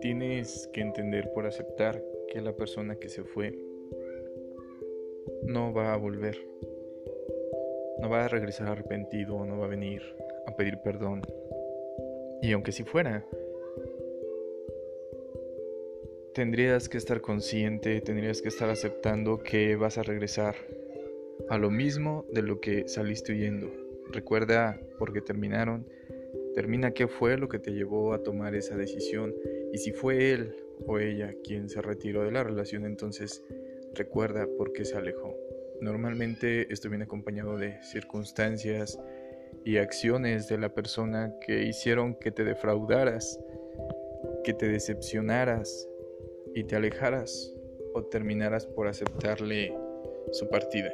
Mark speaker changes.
Speaker 1: tienes que entender por aceptar que la persona que se fue no va a volver. No va a regresar arrepentido, no va a venir a pedir perdón. Y aunque si fuera, tendrías que estar consciente, tendrías que estar aceptando que vas a regresar a lo mismo de lo que saliste huyendo. Recuerda por qué terminaron, termina qué fue lo que te llevó a tomar esa decisión y si fue él o ella quien se retiró de la relación, entonces recuerda por qué se alejó. Normalmente esto viene acompañado de circunstancias y acciones de la persona que hicieron que te defraudaras, que te decepcionaras y te alejaras o terminaras por aceptarle su partida.